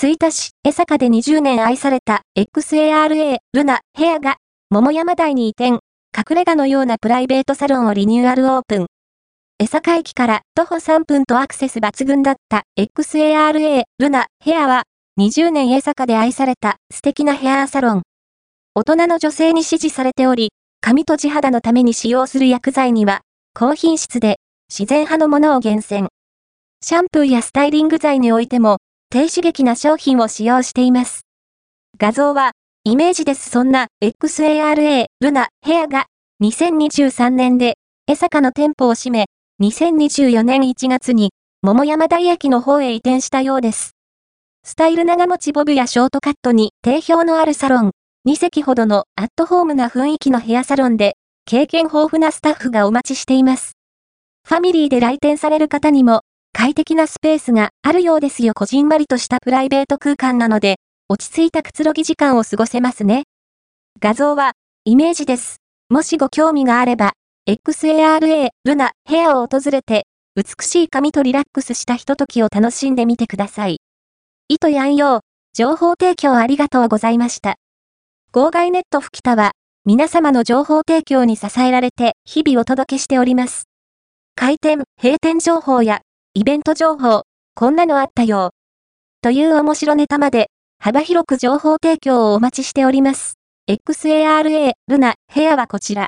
吹田市、江坂で20年愛された XARA ルナヘアが、桃山台に移転、隠れ家のようなプライベートサロンをリニューアルオープン。江坂駅から徒歩3分とアクセス抜群だった XARA ルナヘアは、20年江坂で愛された素敵なヘアサロン。大人の女性に支持されており、髪と地肌のために使用する薬剤には、高品質で自然派のものを厳選。シャンプーやスタイリング剤においても、低刺激な商品を使用しています。画像は、イメージです。そんな XARA ルナヘアが2023年で江坂の店舗を閉め、2024年1月に桃山台駅の方へ移転したようです。スタイル長持ちボブやショートカットに定評のあるサロン、2席ほどのアットホームな雰囲気のヘアサロンで、経験豊富なスタッフがお待ちしています。ファミリーで来店される方にも快適なスペースがあるようですよ。こじんまりとしたプライベート空間なので、落ち着いたくつろぎ時間を過ごせますね。画像は、イメージです。もしご興味があれば、XARA ルナヘアを訪れて、美しい髪とリラックスしたひとときを楽しんでみてください。糸やんよう、情報提供ありがとうございました。号外ネット吹田は、皆様の情報提供に支えられて日々お届けしております。開店、閉店情報やイベント情報、こんなのあったよ。という面白ネタまで、幅広く情報提供をお待ちしております。XARA ルナ部屋はこちら。